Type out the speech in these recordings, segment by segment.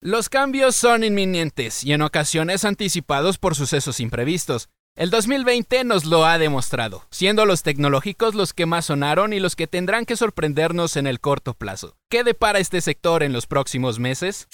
Los cambios son inminentes y en ocasiones anticipados por sucesos imprevistos. El 2020 nos lo ha demostrado, siendo los tecnológicos los que más sonaron y los que tendrán que sorprendernos en el corto plazo. ¿Qué depara este sector en los próximos meses?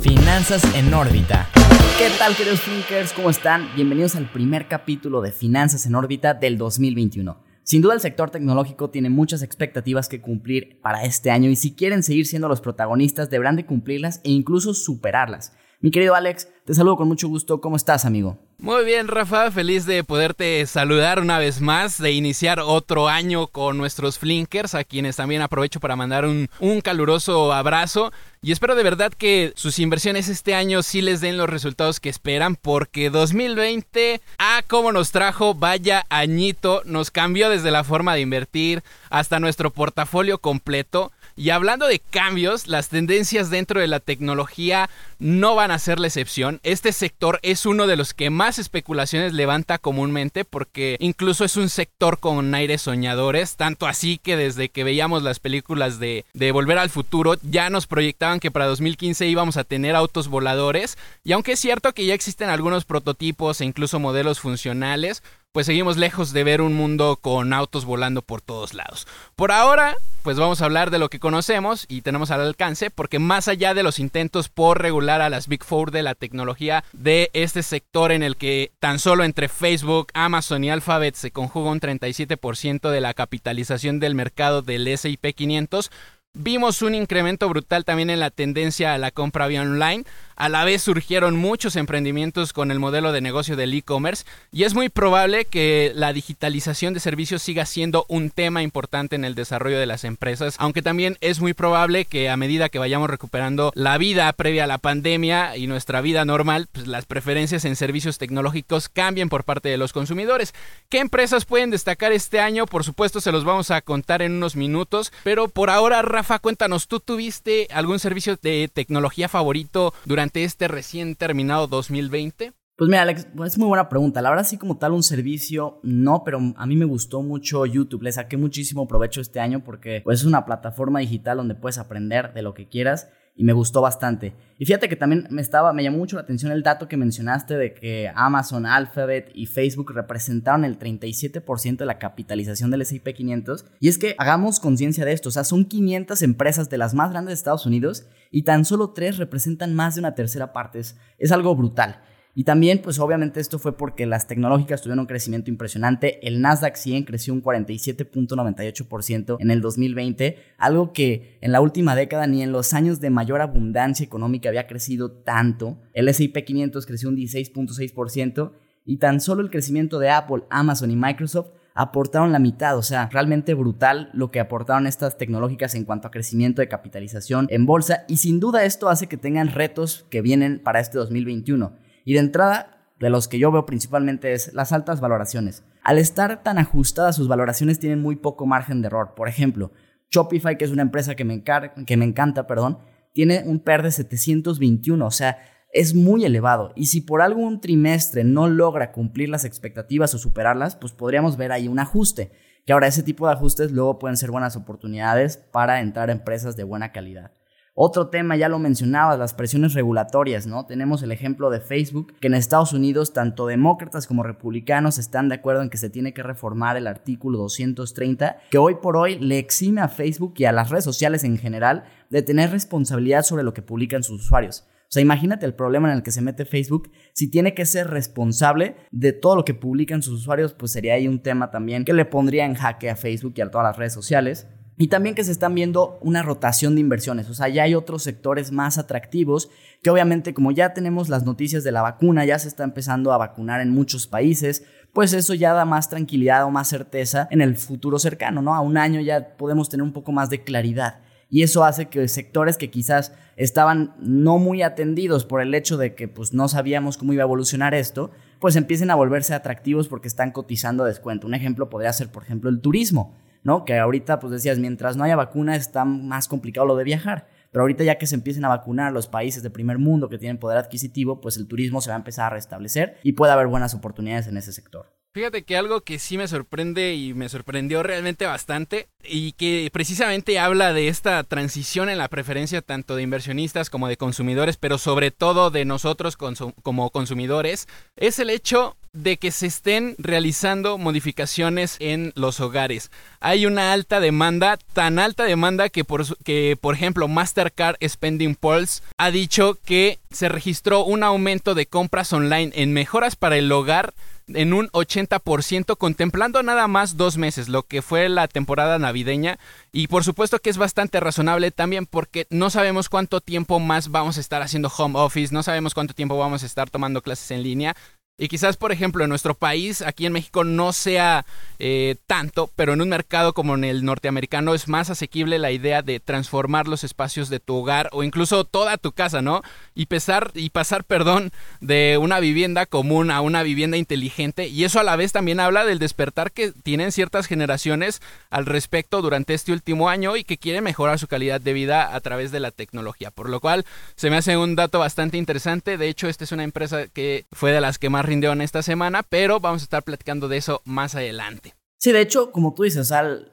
Finanzas en órbita. ¿Qué tal queridos thinkers? ¿Cómo están? Bienvenidos al primer capítulo de Finanzas en órbita del 2021. Sin duda el sector tecnológico tiene muchas expectativas que cumplir para este año y si quieren seguir siendo los protagonistas deberán de cumplirlas e incluso superarlas. Mi querido Alex, te saludo con mucho gusto. ¿Cómo estás, amigo? Muy bien, Rafa, feliz de poderte saludar una vez más, de iniciar otro año con nuestros Flinkers, a quienes también aprovecho para mandar un, un, caluroso abrazo. Y espero de verdad que sus inversiones este año sí les den los resultados que esperan, porque 2020, ah, cómo nos trajo, vaya añito, nos cambió desde la forma de invertir hasta nuestro portafolio completo. Y hablando de cambios, las tendencias dentro de la tecnología no van a ser la excepción. Este sector es uno de los que más especulaciones levanta comúnmente porque incluso es un sector con aires soñadores, tanto así que desde que veíamos las películas de, de Volver al Futuro ya nos proyectaban que para 2015 íbamos a tener autos voladores y aunque es cierto que ya existen algunos prototipos e incluso modelos funcionales, pues seguimos lejos de ver un mundo con autos volando por todos lados. Por ahora, pues vamos a hablar de lo que conocemos y tenemos al alcance, porque más allá de los intentos por regular a las Big Four de la tecnología de este sector en el que tan solo entre Facebook, Amazon y Alphabet se conjuga un 37% de la capitalización del mercado del S&P 500, Vimos un incremento brutal también en la tendencia a la compra vía online. A la vez surgieron muchos emprendimientos con el modelo de negocio del e-commerce y es muy probable que la digitalización de servicios siga siendo un tema importante en el desarrollo de las empresas, aunque también es muy probable que a medida que vayamos recuperando la vida previa a la pandemia y nuestra vida normal, pues las preferencias en servicios tecnológicos cambien por parte de los consumidores. ¿Qué empresas pueden destacar este año? Por supuesto se los vamos a contar en unos minutos, pero por ahora cuéntanos, ¿tú tuviste algún servicio de tecnología favorito durante este recién terminado 2020? Pues mira, Alex, es muy buena pregunta. La verdad, sí, como tal, un servicio, no, pero a mí me gustó mucho YouTube. Le saqué muchísimo provecho este año porque pues, es una plataforma digital donde puedes aprender de lo que quieras y me gustó bastante. Y fíjate que también me estaba, me llamó mucho la atención el dato que mencionaste de que Amazon, Alphabet y Facebook representaron el 37% de la capitalización del S&P 500. Y es que hagamos conciencia de esto, o sea, son 500 empresas de las más grandes de Estados Unidos y tan solo 3 representan más de una tercera parte. Es, es algo brutal. Y también, pues obviamente esto fue porque las tecnológicas tuvieron un crecimiento impresionante. El Nasdaq 100 creció un 47.98% en el 2020, algo que en la última década ni en los años de mayor abundancia económica había crecido tanto. El S&P 500 creció un 16.6% y tan solo el crecimiento de Apple, Amazon y Microsoft aportaron la mitad, o sea, realmente brutal lo que aportaron estas tecnológicas en cuanto a crecimiento de capitalización en bolsa y sin duda esto hace que tengan retos que vienen para este 2021. Y de entrada, de los que yo veo principalmente es las altas valoraciones. Al estar tan ajustadas sus valoraciones tienen muy poco margen de error. Por ejemplo, Shopify, que es una empresa que me, que me encanta, perdón, tiene un PER de 721, o sea, es muy elevado. Y si por algún trimestre no logra cumplir las expectativas o superarlas, pues podríamos ver ahí un ajuste. Que ahora ese tipo de ajustes luego pueden ser buenas oportunidades para entrar a empresas de buena calidad. Otro tema, ya lo mencionabas, las presiones regulatorias, ¿no? Tenemos el ejemplo de Facebook, que en Estados Unidos tanto demócratas como republicanos están de acuerdo en que se tiene que reformar el artículo 230, que hoy por hoy le exime a Facebook y a las redes sociales en general de tener responsabilidad sobre lo que publican sus usuarios. O sea, imagínate el problema en el que se mete Facebook. Si tiene que ser responsable de todo lo que publican sus usuarios, pues sería ahí un tema también que le pondría en jaque a Facebook y a todas las redes sociales. Y también que se están viendo una rotación de inversiones, o sea, ya hay otros sectores más atractivos que obviamente como ya tenemos las noticias de la vacuna, ya se está empezando a vacunar en muchos países, pues eso ya da más tranquilidad o más certeza en el futuro cercano, ¿no? A un año ya podemos tener un poco más de claridad. Y eso hace que sectores que quizás estaban no muy atendidos por el hecho de que pues no sabíamos cómo iba a evolucionar esto, pues empiecen a volverse atractivos porque están cotizando a descuento. Un ejemplo podría ser, por ejemplo, el turismo. ¿No? Que ahorita, pues decías, mientras no haya vacuna está más complicado lo de viajar. Pero ahorita ya que se empiecen a vacunar los países de primer mundo que tienen poder adquisitivo, pues el turismo se va a empezar a restablecer y puede haber buenas oportunidades en ese sector. Fíjate que algo que sí me sorprende y me sorprendió realmente bastante y que precisamente habla de esta transición en la preferencia tanto de inversionistas como de consumidores, pero sobre todo de nosotros como consumidores, es el hecho de que se estén realizando modificaciones en los hogares. Hay una alta demanda, tan alta demanda que por, que, por ejemplo, Mastercard Spending Pulse ha dicho que se registró un aumento de compras online en mejoras para el hogar en un 80%, contemplando nada más dos meses, lo que fue la temporada navideña. Y por supuesto que es bastante razonable también porque no sabemos cuánto tiempo más vamos a estar haciendo home office, no sabemos cuánto tiempo vamos a estar tomando clases en línea. Y quizás, por ejemplo, en nuestro país, aquí en México, no sea eh, tanto, pero en un mercado como en el norteamericano es más asequible la idea de transformar los espacios de tu hogar o incluso toda tu casa, ¿no? Y, pesar, y pasar, perdón, de una vivienda común a una vivienda inteligente. Y eso a la vez también habla del despertar que tienen ciertas generaciones al respecto durante este último año y que quieren mejorar su calidad de vida a través de la tecnología. Por lo cual, se me hace un dato bastante interesante. De hecho, esta es una empresa que fue de las que más rindió en esta semana, pero vamos a estar platicando de eso más adelante. Sí, de hecho, como tú dices,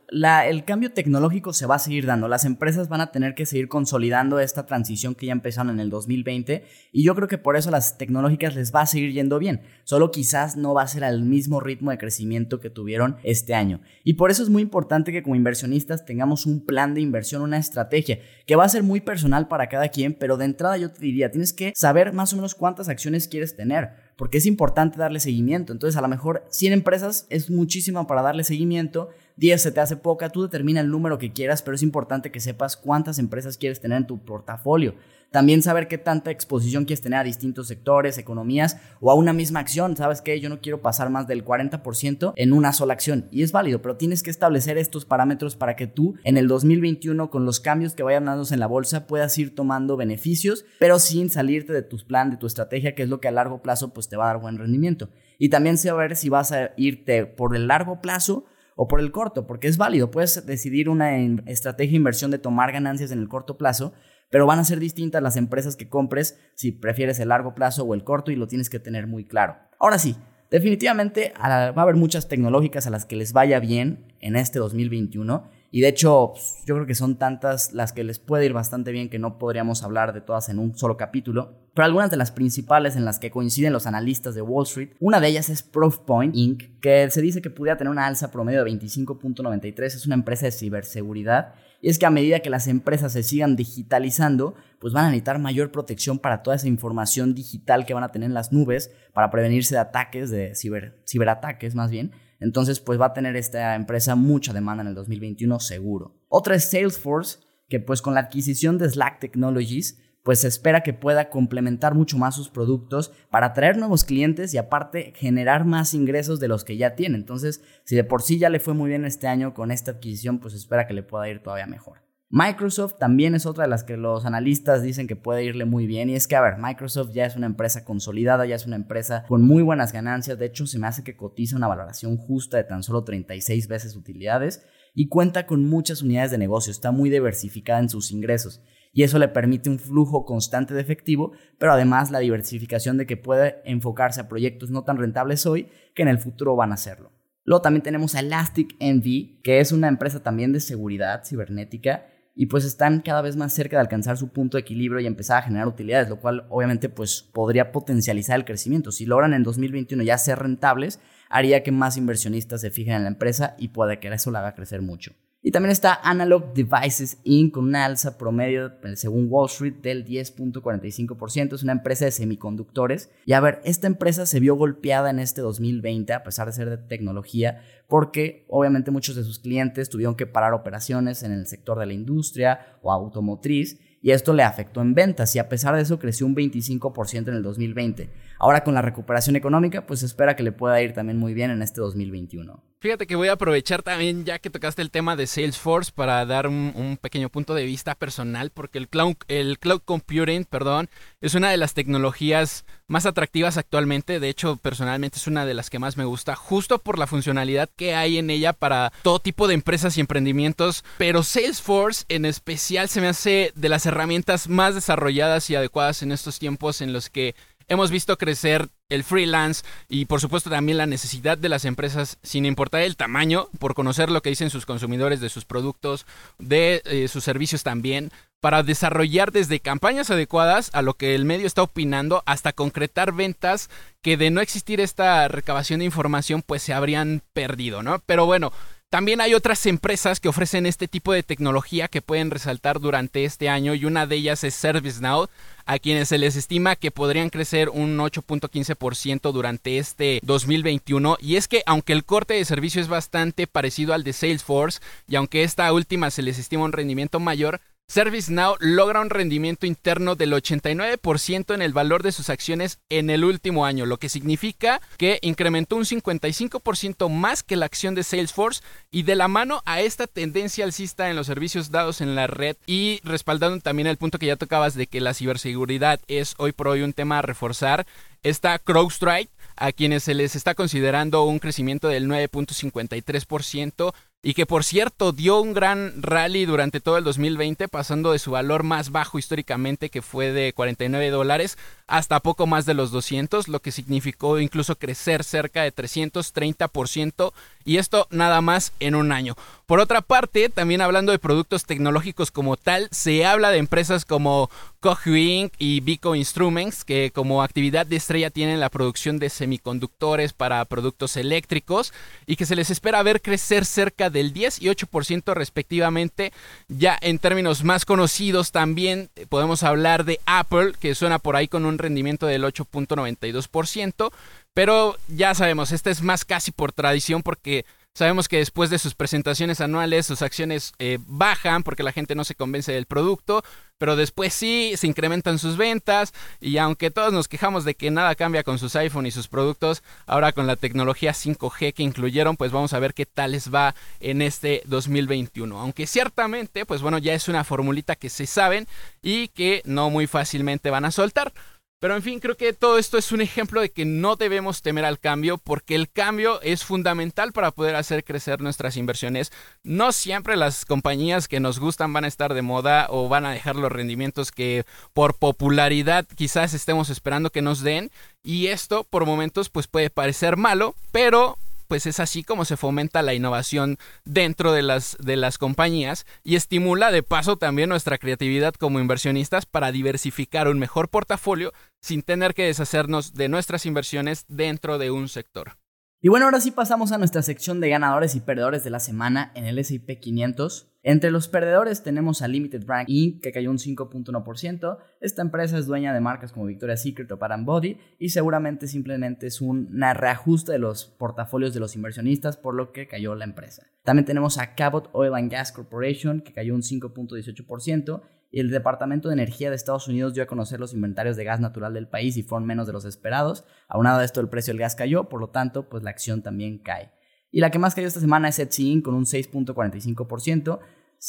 el cambio tecnológico se va a seguir dando. Las empresas van a tener que seguir consolidando esta transición que ya empezaron en el 2020 y yo creo que por eso las tecnológicas les va a seguir yendo bien. Solo quizás no va a ser al mismo ritmo de crecimiento que tuvieron este año. Y por eso es muy importante que como inversionistas tengamos un plan de inversión, una estrategia que va a ser muy personal para cada quien, pero de entrada yo te diría, tienes que saber más o menos cuántas acciones quieres tener porque es importante darle seguimiento. Entonces, a lo mejor 100 empresas es muchísimo para darle seguimiento, 10 se te hace poca, tú determina el número que quieras, pero es importante que sepas cuántas empresas quieres tener en tu portafolio. También saber qué tanta exposición quieres tener a distintos sectores, economías o a una misma acción. ¿Sabes qué? Yo no quiero pasar más del 40% en una sola acción. Y es válido, pero tienes que establecer estos parámetros para que tú en el 2021 con los cambios que vayan dándose en la bolsa puedas ir tomando beneficios, pero sin salirte de tus plan, de tu estrategia, que es lo que a largo plazo pues te va a dar buen rendimiento. Y también saber si vas a irte por el largo plazo o por el corto, porque es válido. Puedes decidir una estrategia de inversión de tomar ganancias en el corto plazo, pero van a ser distintas las empresas que compres si prefieres el largo plazo o el corto y lo tienes que tener muy claro. Ahora sí, definitivamente va a haber muchas tecnológicas a las que les vaya bien en este 2021 y de hecho pues, yo creo que son tantas las que les puede ir bastante bien que no podríamos hablar de todas en un solo capítulo, pero algunas de las principales en las que coinciden los analistas de Wall Street, una de ellas es Proofpoint Inc., que se dice que pudiera tener una alza promedio de 25.93, es una empresa de ciberseguridad y es que a medida que las empresas se sigan digitalizando, pues van a necesitar mayor protección para toda esa información digital que van a tener en las nubes para prevenirse de ataques, de ciber, ciberataques más bien. Entonces, pues va a tener esta empresa mucha demanda en el 2021 seguro. Otra es Salesforce, que pues con la adquisición de Slack Technologies pues se espera que pueda complementar mucho más sus productos para atraer nuevos clientes y aparte generar más ingresos de los que ya tiene. Entonces, si de por sí ya le fue muy bien este año con esta adquisición, pues espera que le pueda ir todavía mejor. Microsoft también es otra de las que los analistas dicen que puede irle muy bien. Y es que, a ver, Microsoft ya es una empresa consolidada, ya es una empresa con muy buenas ganancias. De hecho, se me hace que cotiza una valoración justa de tan solo 36 veces utilidades y cuenta con muchas unidades de negocio. Está muy diversificada en sus ingresos y eso le permite un flujo constante de efectivo, pero además la diversificación de que puede enfocarse a proyectos no tan rentables hoy que en el futuro van a hacerlo. Luego también tenemos a Elastic Envy, que es una empresa también de seguridad cibernética y pues están cada vez más cerca de alcanzar su punto de equilibrio y empezar a generar utilidades, lo cual obviamente pues podría potencializar el crecimiento. Si logran en 2021 ya ser rentables, haría que más inversionistas se fijen en la empresa y puede que eso la haga crecer mucho. Y también está Analog Devices Inc. con una alza promedio, eh, según Wall Street, del 10.45%. Es una empresa de semiconductores. Y a ver, esta empresa se vio golpeada en este 2020, a pesar de ser de tecnología, porque obviamente muchos de sus clientes tuvieron que parar operaciones en el sector de la industria o automotriz y esto le afectó en ventas y a pesar de eso creció un 25% en el 2020. Ahora con la recuperación económica, pues espera que le pueda ir también muy bien en este 2021. Fíjate que voy a aprovechar también, ya que tocaste el tema de Salesforce, para dar un, pequeño punto de vista personal, porque el cloud, el cloud computing, perdón, es una de las tecnologías más atractivas actualmente. De hecho, personalmente es una de las que más me gusta, justo por la funcionalidad que hay en ella para todo tipo de empresas y emprendimientos. Pero Salesforce en especial se me hace de las herramientas más desarrolladas y adecuadas en estos tiempos en los que hemos visto crecer el freelance y por supuesto también la necesidad de las empresas, sin importar el tamaño, por conocer lo que dicen sus consumidores de sus productos, de eh, sus servicios también, para desarrollar desde campañas adecuadas a lo que el medio está opinando hasta concretar ventas que de no existir esta recabación de información pues se habrían perdido, ¿no? Pero bueno, también hay otras empresas que ofrecen este tipo de tecnología que pueden resaltar durante este año y una de ellas es ServiceNow, a quienes se les estima que podrían crecer un 8.15% durante este 2021. Y es que aunque el corte de servicio es bastante parecido al de Salesforce y aunque esta última se les estima un rendimiento mayor, ServiceNow logra un rendimiento interno del 89% en el valor de sus acciones en el último año, lo que significa que incrementó un 55% más que la acción de Salesforce y de la mano a esta tendencia alcista en los servicios dados en la red y respaldando también el punto que ya tocabas de que la ciberseguridad es hoy por hoy un tema a reforzar, está CrowdStrike a quienes se les está considerando un crecimiento del 9.53% y que por cierto dio un gran rally durante todo el 2020 pasando de su valor más bajo históricamente que fue de 49 dólares hasta poco más de los 200 lo que significó incluso crecer cerca de 330% y esto nada más en un año. Por otra parte, también hablando de productos tecnológicos como tal, se habla de empresas como Cohu Inc. y Vico Instruments, que como actividad de estrella tienen la producción de semiconductores para productos eléctricos y que se les espera ver crecer cerca del 10 y 8% respectivamente. Ya en términos más conocidos también podemos hablar de Apple, que suena por ahí con un rendimiento del 8.92%. Pero ya sabemos, este es más casi por tradición porque sabemos que después de sus presentaciones anuales sus acciones eh, bajan porque la gente no se convence del producto, pero después sí se incrementan sus ventas y aunque todos nos quejamos de que nada cambia con sus iPhone y sus productos, ahora con la tecnología 5G que incluyeron, pues vamos a ver qué tal les va en este 2021. Aunque ciertamente, pues bueno, ya es una formulita que se saben y que no muy fácilmente van a soltar. Pero en fin, creo que todo esto es un ejemplo de que no debemos temer al cambio porque el cambio es fundamental para poder hacer crecer nuestras inversiones. No siempre las compañías que nos gustan van a estar de moda o van a dejar los rendimientos que por popularidad quizás estemos esperando que nos den. Y esto por momentos pues puede parecer malo, pero pues es así como se fomenta la innovación dentro de las, de las compañías y estimula de paso también nuestra creatividad como inversionistas para diversificar un mejor portafolio sin tener que deshacernos de nuestras inversiones dentro de un sector. Y bueno, ahora sí pasamos a nuestra sección de ganadores y perdedores de la semana en el S&P 500. Entre los perdedores tenemos a Limited Brand Inc., que cayó un 5.1%. Esta empresa es dueña de marcas como Victoria's Secret o Param Body y seguramente simplemente es un reajuste de los portafolios de los inversionistas, por lo que cayó la empresa. También tenemos a Cabot Oil and Gas Corporation, que cayó un 5.18%. Y el Departamento de Energía de Estados Unidos dio a conocer los inventarios de gas natural del país y fueron menos de los esperados. Aunado a esto, el precio del gas cayó, por lo tanto, pues la acción también cae. Y la que más cayó esta semana es Etsy con un 6.45%.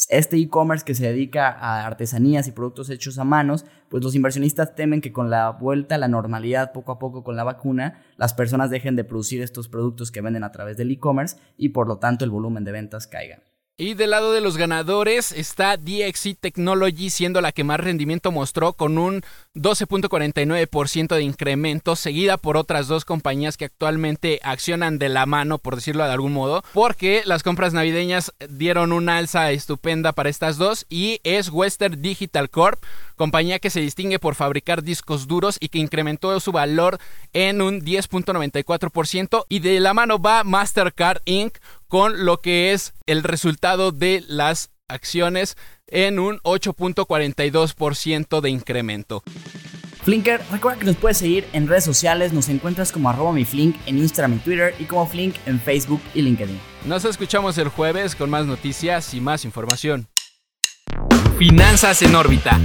Este e-commerce que se dedica a artesanías y productos hechos a manos, pues los inversionistas temen que con la vuelta a la normalidad poco a poco con la vacuna, las personas dejen de producir estos productos que venden a través del e-commerce y por lo tanto el volumen de ventas caiga. Y del lado de los ganadores está DXC Technology siendo la que más rendimiento mostró con un 12.49% de incremento, seguida por otras dos compañías que actualmente accionan de la mano, por decirlo de algún modo, porque las compras navideñas dieron una alza estupenda para estas dos y es Western Digital Corp, compañía que se distingue por fabricar discos duros y que incrementó su valor en un 10.94% y de la mano va Mastercard Inc con lo que es el resultado de las acciones en un 8.42% de incremento. Flinker, recuerda que nos puedes seguir en redes sociales, nos encuentras como arroba mi Flink en Instagram y Twitter y como Flink en Facebook y LinkedIn. Nos escuchamos el jueves con más noticias y más información. Finanzas en órbita